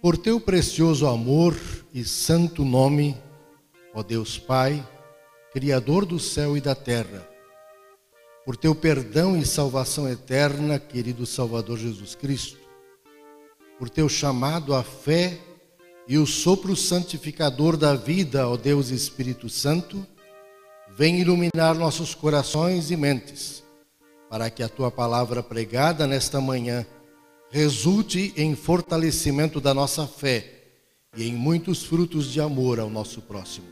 Por teu precioso amor e santo nome, ó Deus Pai, Criador do céu e da terra, por teu perdão e salvação eterna, querido Salvador Jesus Cristo, por teu chamado à fé e o sopro santificador da vida, ó Deus Espírito Santo, vem iluminar nossos corações e mentes, para que a tua palavra pregada nesta manhã resulte em fortalecimento da nossa fé e em muitos frutos de amor ao nosso próximo.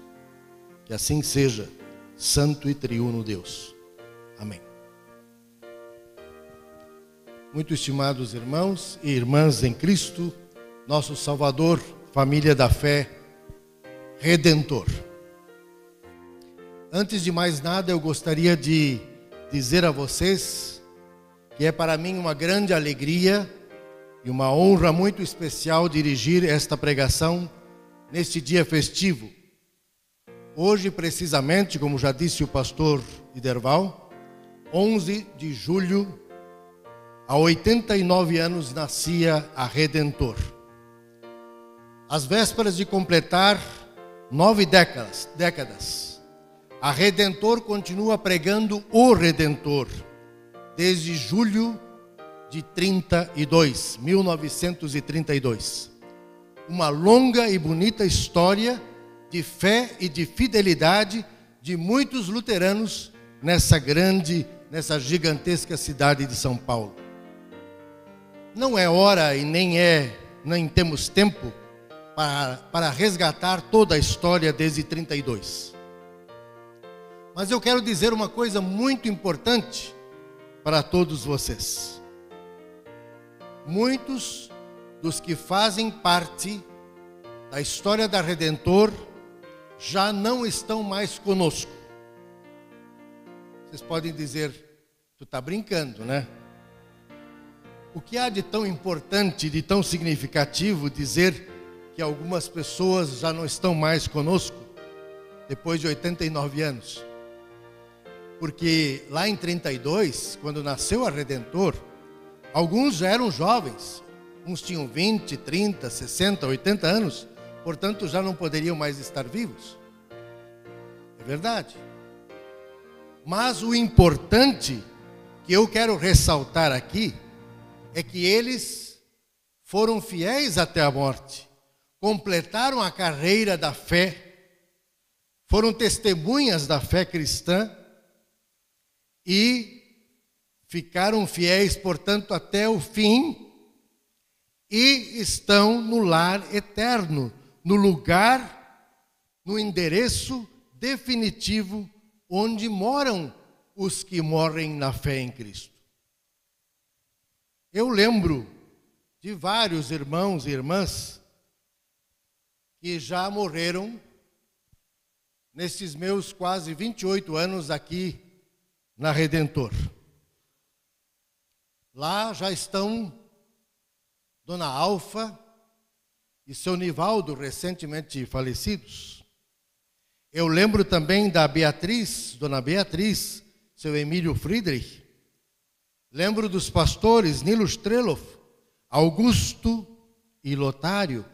Que assim seja, Santo e Triuno Deus. Amém. Muito estimados irmãos e irmãs em Cristo, nosso Salvador, família da fé, Redentor. Antes de mais nada, eu gostaria de dizer a vocês que é para mim uma grande alegria e uma honra muito especial dirigir esta pregação neste dia festivo. Hoje, precisamente, como já disse o pastor Iderval, 11 de julho, há 89 anos nascia a Redentor. Às vésperas de completar nove décadas, décadas, a Redentor continua pregando o Redentor, desde julho de 32, 1932. Uma longa e bonita história de fé e de fidelidade de muitos luteranos nessa grande, nessa gigantesca cidade de São Paulo. Não é hora e nem é, nem temos tempo para, para resgatar toda a história desde 32. Mas eu quero dizer uma coisa muito importante para todos vocês muitos dos que fazem parte da história da Redentor já não estão mais conosco. Vocês podem dizer, tu está brincando, né? O que há de tão importante, de tão significativo dizer que algumas pessoas já não estão mais conosco depois de 89 anos? Porque lá em 32, quando nasceu a Redentor, Alguns já eram jovens, uns tinham 20, 30, 60, 80 anos, portanto já não poderiam mais estar vivos. É verdade. Mas o importante que eu quero ressaltar aqui é que eles foram fiéis até a morte, completaram a carreira da fé, foram testemunhas da fé cristã. E ficaram fiéis, portanto, até o fim e estão no lar eterno, no lugar, no endereço definitivo onde moram os que morrem na fé em Cristo. Eu lembro de vários irmãos e irmãs que já morreram nesses meus quase 28 anos aqui na Redentor. Lá já estão Dona Alfa e seu Nivaldo, recentemente falecidos. Eu lembro também da Beatriz, Dona Beatriz, seu Emílio Friedrich. Lembro dos pastores Nilo Streloff, Augusto e Lotário.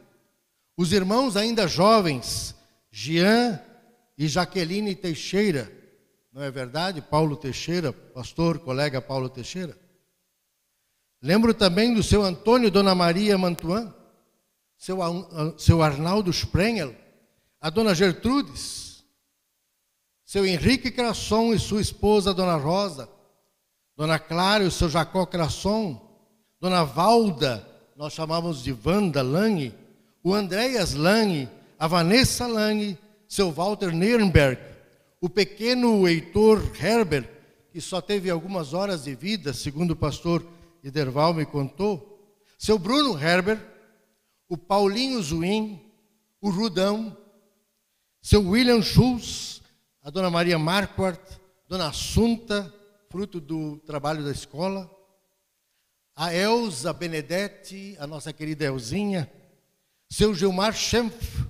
Os irmãos ainda jovens, Jean e Jaqueline Teixeira. Não é verdade? Paulo Teixeira, pastor, colega Paulo Teixeira. Lembro também do seu Antônio Dona Maria Mantuan, seu, seu Arnaldo Sprengel, a Dona Gertrudes, seu Henrique Crasson e sua esposa Dona Rosa, Dona Clara e o seu Jacó Crasson, Dona Valda, nós chamávamos de Wanda Lange, o Andréas Lange, a Vanessa Lange, seu Walter Nürnberg, o pequeno Heitor Herbert, que só teve algumas horas de vida, segundo o pastor Iderval me contou, seu Bruno Herbert, o Paulinho Zuim, o Rudão, seu William Schultz, a dona Maria Marquardt, dona Assunta, fruto do trabalho da escola, a Elza Benedetti, a nossa querida Elzinha, seu Gilmar Schempf,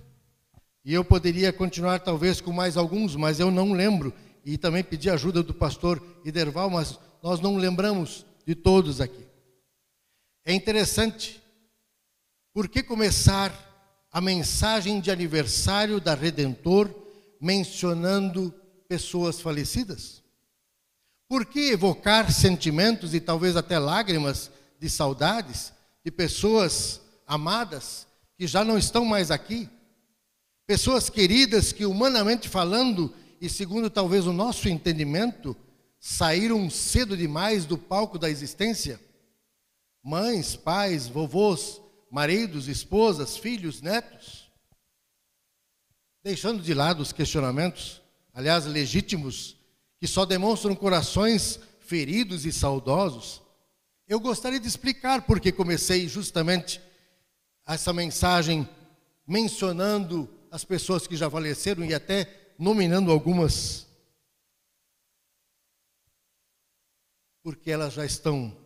e eu poderia continuar talvez com mais alguns, mas eu não lembro, e também pedi ajuda do pastor Iderval, mas nós não lembramos de todos aqui. É interessante Por que começar a mensagem de aniversário da Redentor mencionando pessoas falecidas? Por que evocar sentimentos e talvez até lágrimas de saudades de pessoas amadas que já não estão mais aqui? Pessoas queridas que, humanamente falando, e segundo talvez o nosso entendimento, saíram cedo demais do palco da existência? Mães, pais, vovôs, maridos, esposas, filhos, netos, deixando de lado os questionamentos, aliás, legítimos, que só demonstram corações feridos e saudosos, eu gostaria de explicar porque comecei justamente essa mensagem mencionando as pessoas que já faleceram e até nominando algumas, porque elas já estão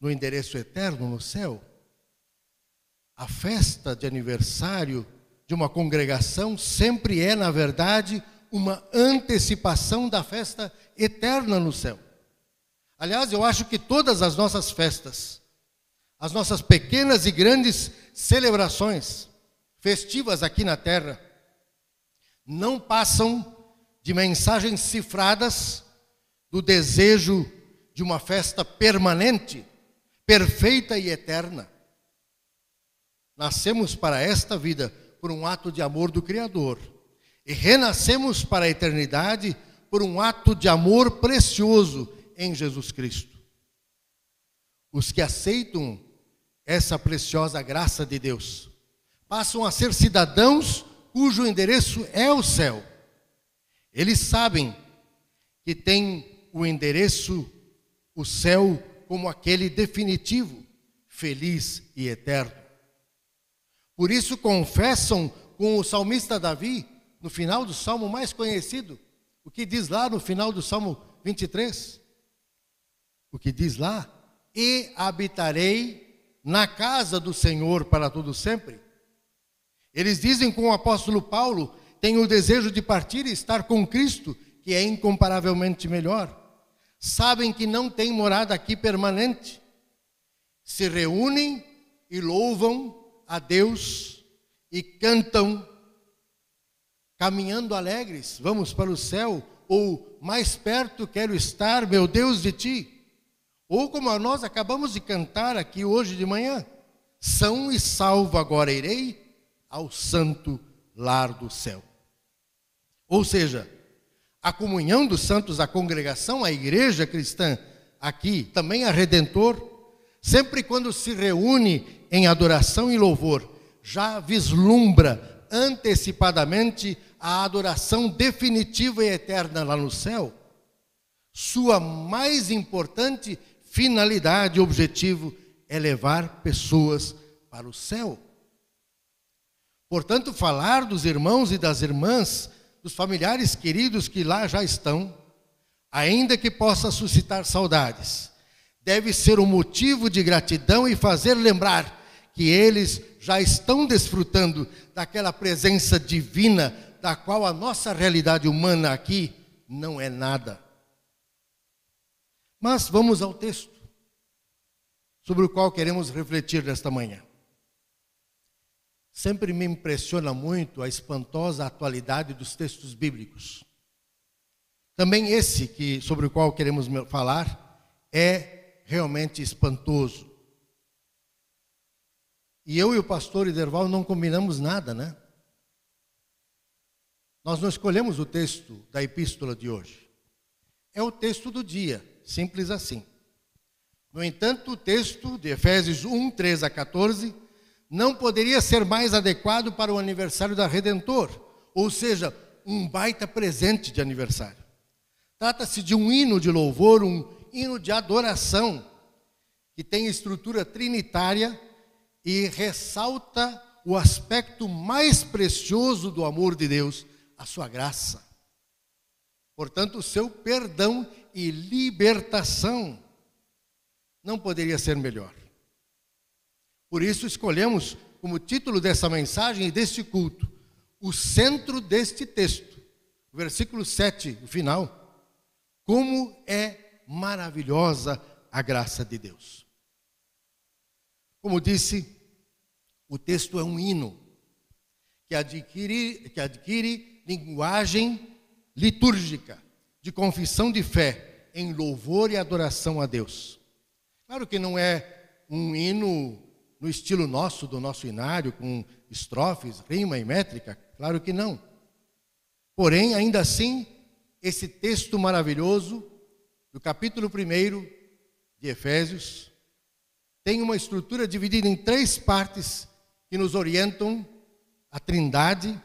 no endereço eterno no céu a festa de aniversário de uma congregação sempre é, na verdade, uma antecipação da festa eterna no céu. Aliás, eu acho que todas as nossas festas, as nossas pequenas e grandes celebrações festivas aqui na terra, não passam de mensagens cifradas do desejo de uma festa permanente, perfeita e eterna. Nascemos para esta vida por um ato de amor do Criador e renascemos para a eternidade por um ato de amor precioso em Jesus Cristo. Os que aceitam essa preciosa graça de Deus passam a ser cidadãos cujo endereço é o céu. Eles sabem que tem o endereço, o céu, como aquele definitivo, feliz e eterno. Por isso confessam com o salmista Davi, no final do salmo mais conhecido, o que diz lá no final do salmo 23? O que diz lá? E habitarei na casa do Senhor para todo sempre. Eles dizem com o apóstolo Paulo, tenho o desejo de partir e estar com Cristo, que é incomparavelmente melhor. Sabem que não tem morada aqui permanente. Se reúnem e louvam a Deus e cantam, caminhando alegres, vamos para o céu, ou mais perto quero estar, meu Deus, de ti. Ou como nós acabamos de cantar aqui hoje de manhã, são e salvo agora irei ao santo lar do céu. Ou seja, a comunhão dos santos, a congregação, a igreja cristã aqui, também a Redentor, sempre quando se reúne em adoração e louvor, já vislumbra antecipadamente a adoração definitiva e eterna lá no céu, sua mais importante finalidade objetivo é levar pessoas para o céu. Portanto, falar dos irmãos e das irmãs, dos familiares queridos que lá já estão, ainda que possa suscitar saudades, deve ser um motivo de gratidão e fazer lembrar que eles já estão desfrutando daquela presença divina, da qual a nossa realidade humana aqui não é nada. Mas vamos ao texto, sobre o qual queremos refletir nesta manhã. Sempre me impressiona muito a espantosa atualidade dos textos bíblicos. Também esse que sobre o qual queremos falar é realmente espantoso. E eu e o pastor Iderval não combinamos nada, né? Nós não escolhemos o texto da epístola de hoje. É o texto do dia, simples assim. No entanto, o texto de Efésios 1, 3 a 14 não poderia ser mais adequado para o aniversário da Redentor, ou seja, um baita presente de aniversário. Trata-se de um hino de louvor, um hino de adoração, que tem estrutura trinitária e ressalta o aspecto mais precioso do amor de Deus, a sua graça. Portanto, o seu perdão e libertação não poderia ser melhor. Por isso escolhemos como título dessa mensagem e deste culto o centro deste texto, versículo 7, o final. Como é maravilhosa a graça de Deus. Como disse, O texto é um hino que adquire, que adquire linguagem litúrgica de confissão de fé em louvor e adoração a Deus. Claro que não é um hino no estilo nosso, do nosso inário, com estrofes, rima e métrica, claro que não. Porém, ainda assim, esse texto maravilhoso do capítulo 1 de Efésios tem uma estrutura dividida em três partes que nos orientam a Trindade.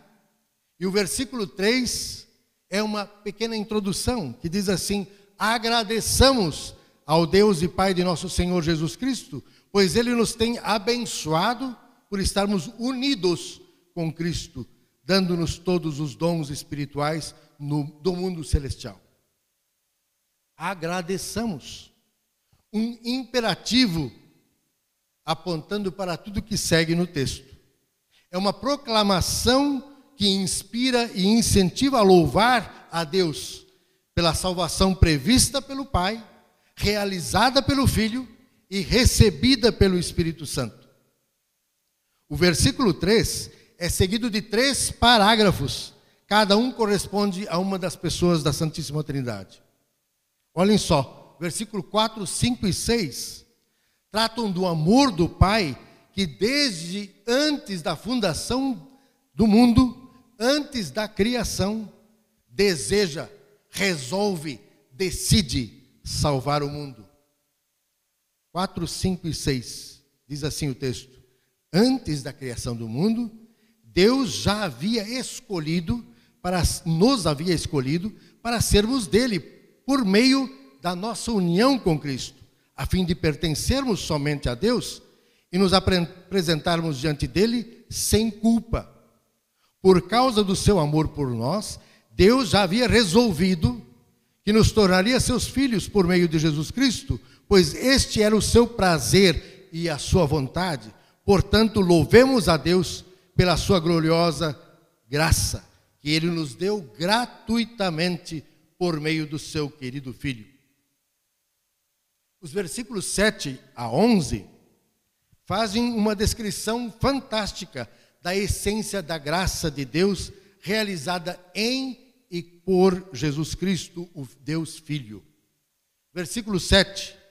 E o versículo 3 é uma pequena introdução que diz assim: Agradeçamos ao Deus e Pai de nosso Senhor Jesus Cristo, pois Ele nos tem abençoado por estarmos unidos com Cristo, dando-nos todos os dons espirituais no, do mundo celestial. Agradeçamos. Um imperativo apontando para tudo que segue no texto. É uma proclamação que inspira e incentiva a louvar a Deus pela salvação prevista pelo Pai, realizada pelo Filho e recebida pelo Espírito Santo. O versículo 3 é seguido de três parágrafos, cada um corresponde a uma das pessoas da Santíssima Trindade. Olhem só, versículo 4, 5 e 6 tratam do amor do Pai que desde antes da fundação do mundo, antes da criação, deseja, resolve, decide salvar o mundo. 4, 5 e 6 diz assim o texto: Antes da criação do mundo, Deus já havia escolhido para nos havia escolhido para sermos dele por meio da nossa união com Cristo, a fim de pertencermos somente a Deus e nos apresentarmos diante dele sem culpa. Por causa do seu amor por nós, Deus já havia resolvido que nos tornaria seus filhos por meio de Jesus Cristo, pois este era o seu prazer e a sua vontade. Portanto, louvemos a Deus pela sua gloriosa graça, que ele nos deu gratuitamente por meio do seu querido filho. Os versículos 7 a 11 fazem uma descrição fantástica da essência da graça de Deus realizada em e por Jesus Cristo, o Deus Filho. Versículo 7.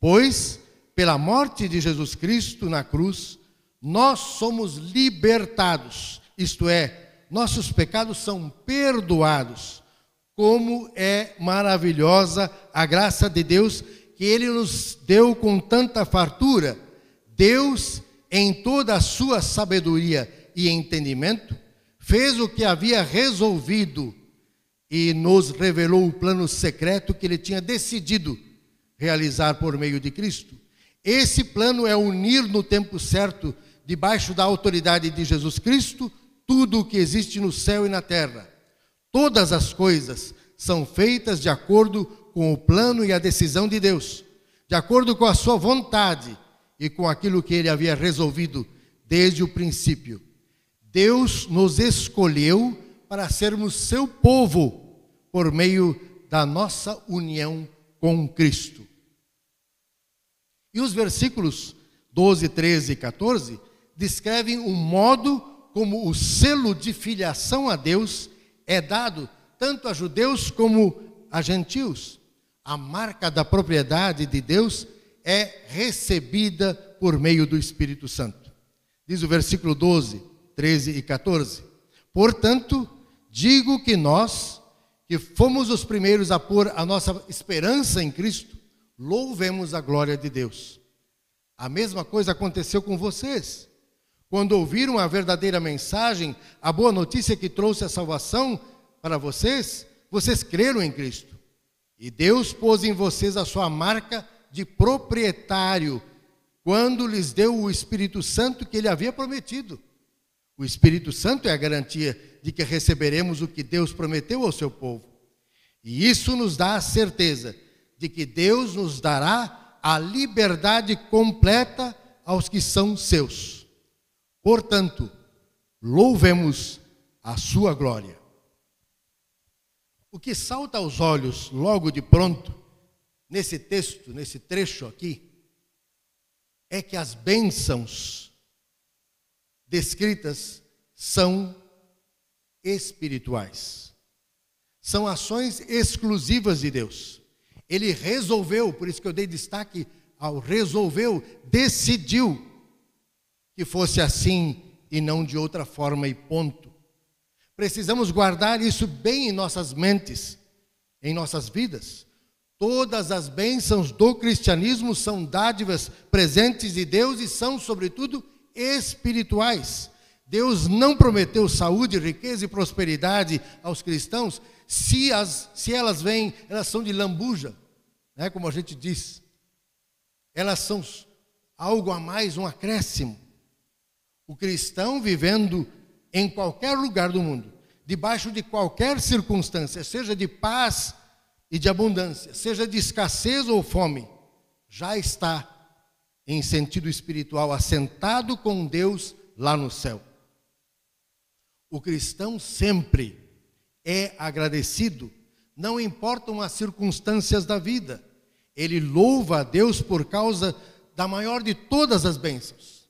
Pois, pela morte de Jesus Cristo na cruz, nós somos libertados, isto é, nossos pecados são perdoados. Como é maravilhosa a graça de Deus que Ele nos deu com tanta fartura Deus, em toda a sua sabedoria e entendimento, fez o que havia resolvido e nos revelou o plano secreto que ele tinha decidido realizar por meio de Cristo. Esse plano é unir no tempo certo, debaixo da autoridade de Jesus Cristo, tudo o que existe no céu e na terra. Todas as coisas são feitas de acordo com o plano e a decisão de Deus, de acordo com a sua vontade e com aquilo que ele havia resolvido desde o princípio. Deus nos escolheu para sermos seu povo por meio da nossa união com Cristo. E os versículos 12, 13 e 14 descrevem o modo como o selo de filiação a Deus é dado tanto a judeus como a gentios. A marca da propriedade de Deus é recebida por meio do Espírito Santo. Diz o versículo 12, 13 e 14. Portanto, digo que nós, que fomos os primeiros a pôr a nossa esperança em Cristo, louvemos a glória de Deus. A mesma coisa aconteceu com vocês. Quando ouviram a verdadeira mensagem, a boa notícia que trouxe a salvação para vocês, vocês creram em Cristo. E Deus pôs em vocês a sua marca de proprietário quando lhes deu o Espírito Santo que ele havia prometido. O Espírito Santo é a garantia de que receberemos o que Deus prometeu ao seu povo. E isso nos dá a certeza de que Deus nos dará a liberdade completa aos que são seus. Portanto, louvemos a sua glória. O que salta aos olhos logo de pronto nesse texto, nesse trecho aqui, é que as bênçãos descritas são espirituais. São ações exclusivas de Deus. Ele resolveu, por isso que eu dei destaque ao resolveu, decidiu que fosse assim e não de outra forma e ponto. Precisamos guardar isso bem em nossas mentes, em nossas vidas. Todas as bênçãos do cristianismo são dádivas presentes de Deus e são, sobretudo, espirituais. Deus não prometeu saúde, riqueza e prosperidade aos cristãos se, as, se elas vêm, elas são de lambuja, né, como a gente diz. Elas são algo a mais, um acréscimo. O cristão vivendo em qualquer lugar do mundo, debaixo de qualquer circunstância, seja de paz e de abundância, seja de escassez ou fome, já está em sentido espiritual assentado com Deus lá no céu. O cristão sempre é agradecido, não importam as circunstâncias da vida. Ele louva a Deus por causa da maior de todas as bênçãos.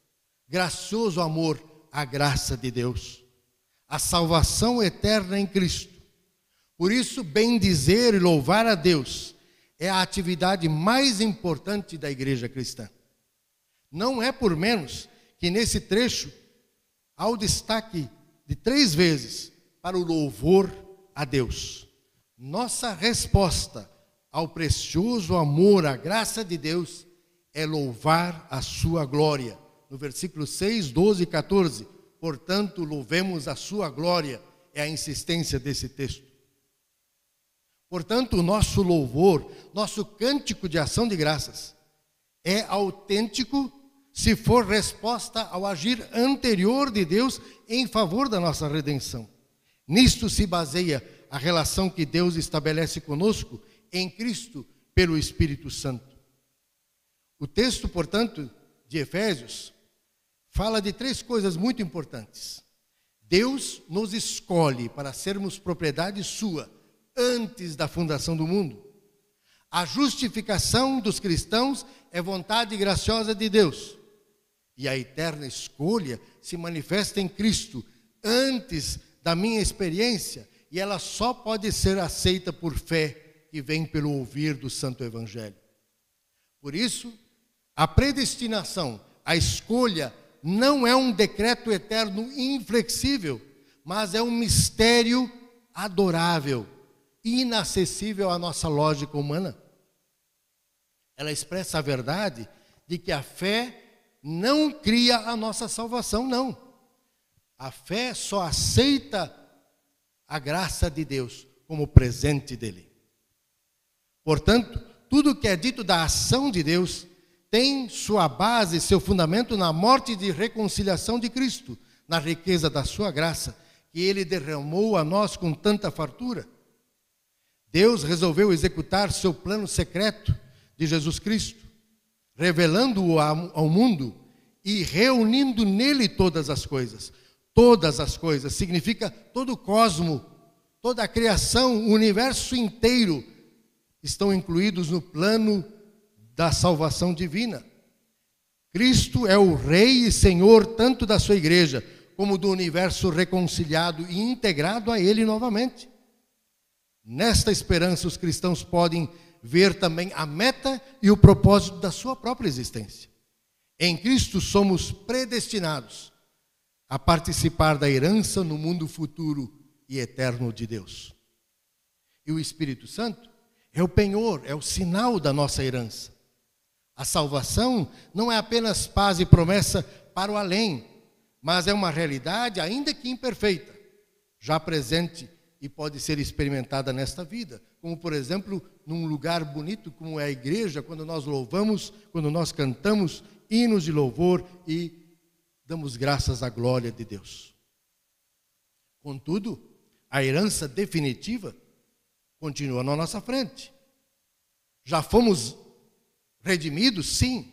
Gracioso amor, a graça de Deus, a salvação eterna em Cristo. Por isso, bem dizer e louvar a Deus é a atividade mais importante da igreja cristã. Não é por menos que nesse trecho há o destaque de três vezes para o louvor a Deus. Nossa resposta ao precioso amor, à graça de Deus, é louvar a sua glória. No versículo 6, 12 e 14. Portanto, louvemos a sua glória, é a insistência desse texto. Portanto, o nosso louvor, nosso cântico de ação de graças, é autêntico se for resposta ao agir anterior de Deus em favor da nossa redenção. Nisto se baseia a relação que Deus estabelece conosco em Cristo pelo Espírito Santo. O texto, portanto, de Efésios, fala de três coisas muito importantes. Deus nos escolhe para sermos propriedade sua antes da fundação do mundo. A justificação dos cristãos é vontade graciosa de Deus. E a eterna escolha se manifesta em Cristo antes da minha experiência, e ela só pode ser aceita por fé que vem pelo ouvir do Santo Evangelho. Por isso, a predestinação, a escolha, não é um decreto eterno inflexível, mas é um mistério adorável, inacessível à nossa lógica humana. Ela expressa a verdade de que a fé não cria a nossa salvação, não. A fé só aceita a graça de Deus como presente dele. Portanto, tudo que é dito da ação de Deus tem sua base, seu fundamento na morte de reconciliação de Cristo, na riqueza da sua graça, que ele derramou a nós com tanta fartura. Deus resolveu executar seu plano secreto de Jesus Cristo, revelando-o ao mundo e reunindo nele todas as coisas todas as coisas, significa todo o cosmo, toda a criação, o universo inteiro estão incluídos no plano da salvação divina. Cristo é o Rei e Senhor tanto da sua igreja, como do universo reconciliado e integrado a Ele novamente. Nesta esperança, os cristãos podem ver também a meta e o propósito da sua própria existência. Em Cristo somos predestinados a participar da herança no mundo futuro e eterno de Deus. E o Espírito Santo é o penhor, é o sinal da nossa herança. A salvação não é apenas paz e promessa para o além, mas é uma realidade, ainda que imperfeita, já presente e pode ser experimentada nesta vida. Como, por exemplo, num lugar bonito como é a igreja, quando nós louvamos, quando nós cantamos hinos de louvor e damos graças à glória de Deus. Contudo, a herança definitiva continua na nossa frente. Já fomos redimidos, sim,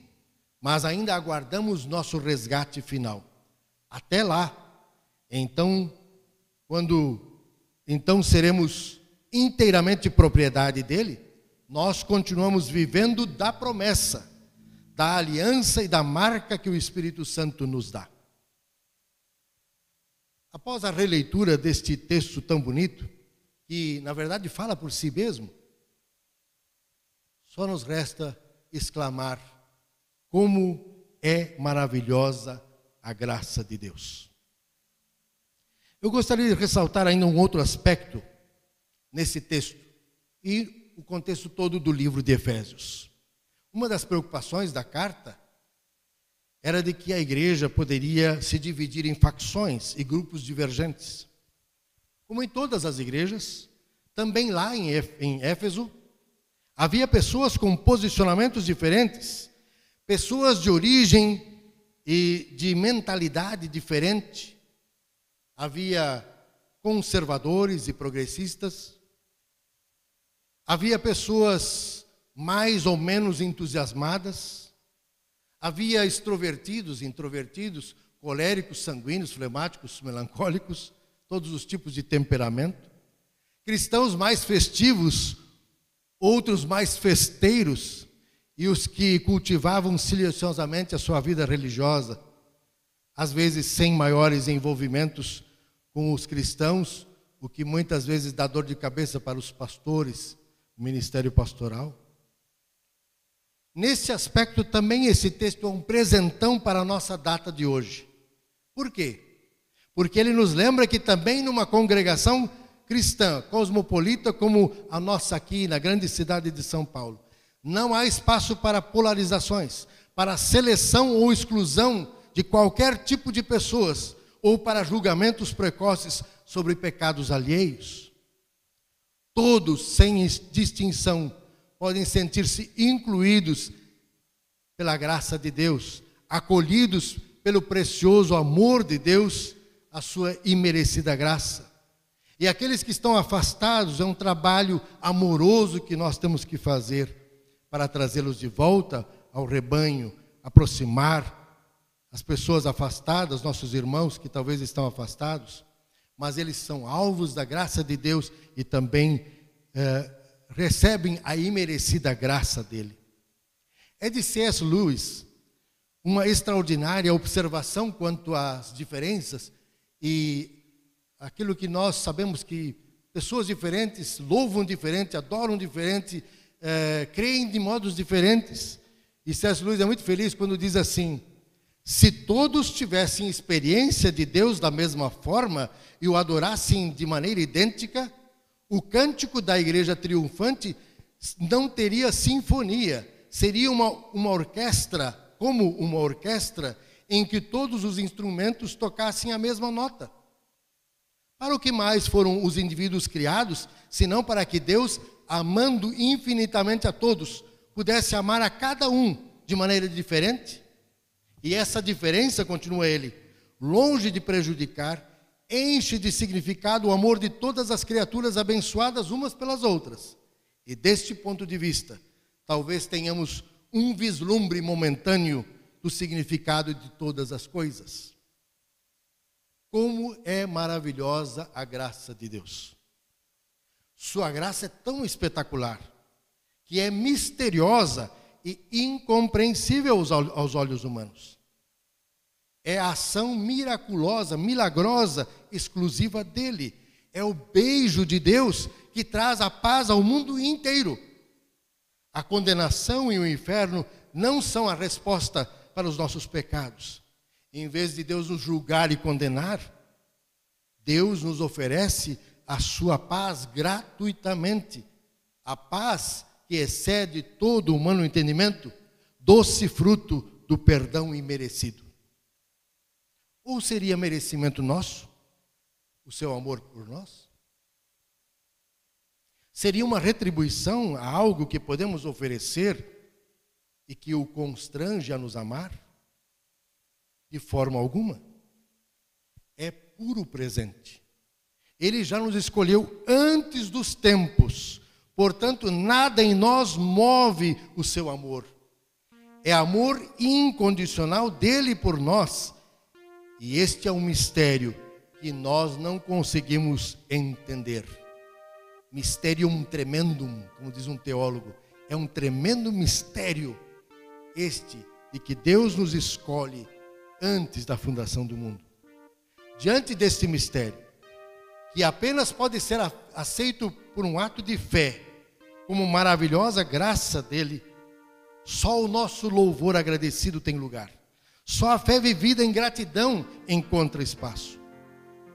mas ainda aguardamos nosso resgate final. Até lá. Então, quando então seremos inteiramente propriedade dele, nós continuamos vivendo da promessa da aliança e da marca que o Espírito Santo nos dá. Após a releitura deste texto tão bonito, que na verdade fala por si mesmo, só nos resta exclamar: como é maravilhosa a graça de Deus. Eu gostaria de ressaltar ainda um outro aspecto nesse texto e o contexto todo do livro de Efésios. Uma das preocupações da carta era de que a igreja poderia se dividir em facções e grupos divergentes. Como em todas as igrejas, também lá em Éfeso, havia pessoas com posicionamentos diferentes, pessoas de origem e de mentalidade diferente. Havia conservadores e progressistas, havia pessoas mais ou menos entusiasmadas, Havia extrovertidos, introvertidos, coléricos, sanguíneos, flemáticos, melancólicos, todos os tipos de temperamento. Cristãos mais festivos, outros mais festeiros, e os que cultivavam silenciosamente a sua vida religiosa, às vezes sem maiores envolvimentos com os cristãos, o que muitas vezes dá dor de cabeça para os pastores, ministério pastoral. Nesse aspecto também esse texto é um presentão para a nossa data de hoje. Por quê? Porque ele nos lembra que também numa congregação cristã, cosmopolita como a nossa aqui na grande cidade de São Paulo, não há espaço para polarizações, para seleção ou exclusão de qualquer tipo de pessoas ou para julgamentos precoces sobre pecados alheios. Todos, sem distinção, podem sentir-se incluídos pela graça de Deus, acolhidos pelo precioso amor de Deus, a sua imerecida graça. E aqueles que estão afastados, é um trabalho amoroso que nós temos que fazer para trazê-los de volta ao rebanho, aproximar as pessoas afastadas, nossos irmãos que talvez estão afastados, mas eles são alvos da graça de Deus e também eh, recebem a imerecida graça dele. É de C.S. Lewis uma extraordinária observação quanto às diferenças e aquilo que nós sabemos que pessoas diferentes louvam diferente, adoram diferente, é, creem de modos diferentes. E C.S. Lewis é muito feliz quando diz assim: se todos tivessem experiência de Deus da mesma forma e o adorassem de maneira idêntica, o cântico da igreja triunfante não teria sinfonia, seria uma, uma orquestra, como uma orquestra, em que todos os instrumentos tocassem a mesma nota. Para o que mais foram os indivíduos criados, senão para que Deus, amando infinitamente a todos, pudesse amar a cada um de maneira diferente? E essa diferença, continua ele, longe de prejudicar, enche de significado o amor de todas as criaturas abençoadas umas pelas outras. E deste ponto de vista, talvez tenhamos um vislumbre momentâneo do significado de todas as coisas. Como é maravilhosa a graça de Deus. Sua graça é tão espetacular que é misteriosa e incompreensível aos olhos humanos. É a ação miraculosa, milagrosa, exclusiva dele. É o beijo de Deus que traz a paz ao mundo inteiro. A condenação e o inferno não são a resposta para os nossos pecados. Em vez de Deus nos julgar e condenar, Deus nos oferece a sua paz gratuitamente. A paz que excede todo o humano entendimento, doce fruto do perdão imerecido. Ou seria merecimento nosso o seu amor por nós? Seria uma retribuição a algo que podemos oferecer e que o constrange a nos amar? De forma alguma. É puro presente. Ele já nos escolheu antes dos tempos, portanto, nada em nós move o seu amor. É amor incondicional dele por nós e este é um mistério que nós não conseguimos entender. Mysterium tremendum, como diz um teólogo, é um tremendo mistério este de que Deus nos escolhe antes da fundação do mundo. diante deste mistério, que apenas pode ser aceito por um ato de fé, como maravilhosa graça dele, só o nosso louvor agradecido tem lugar. Só a fé vivida em gratidão encontra espaço.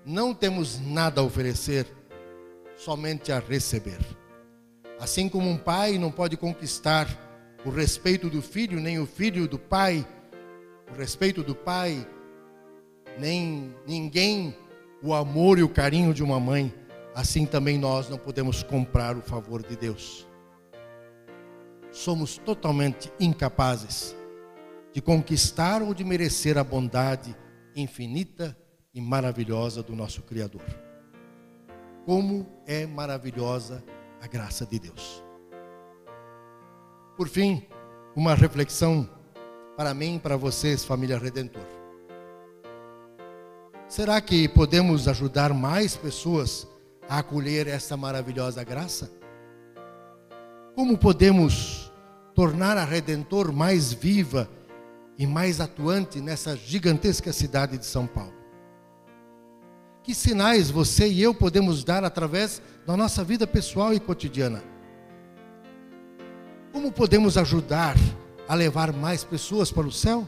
Não temos nada a oferecer, somente a receber. Assim como um pai não pode conquistar o respeito do filho, nem o filho do pai, o respeito do pai, nem ninguém o amor e o carinho de uma mãe, assim também nós não podemos comprar o favor de Deus. Somos totalmente incapazes de conquistar ou de merecer a bondade infinita e maravilhosa do nosso Criador. Como é maravilhosa a graça de Deus. Por fim, uma reflexão para mim e para vocês, família Redentor. Será que podemos ajudar mais pessoas a acolher essa maravilhosa graça? Como podemos tornar a Redentor mais viva e mais atuante nessa gigantesca cidade de São Paulo? Que sinais você e eu podemos dar através da nossa vida pessoal e cotidiana? Como podemos ajudar a levar mais pessoas para o céu?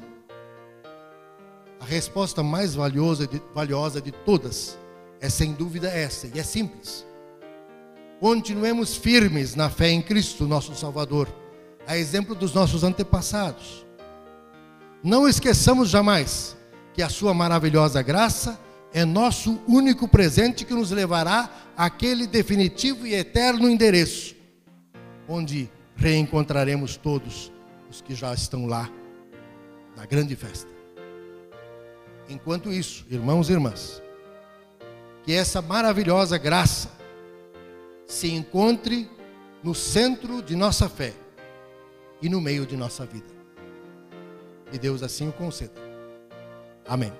A resposta mais valiosa de, valiosa de todas é sem dúvida essa, e é simples. Continuemos firmes na fé em Cristo, nosso Salvador, a exemplo dos nossos antepassados. Não esqueçamos jamais que a Sua maravilhosa graça é nosso único presente que nos levará àquele definitivo e eterno endereço, onde reencontraremos todos os que já estão lá na grande festa. Enquanto isso, irmãos e irmãs, que essa maravilhosa graça se encontre no centro de nossa fé e no meio de nossa vida. E Deus assim o conceda. Amém.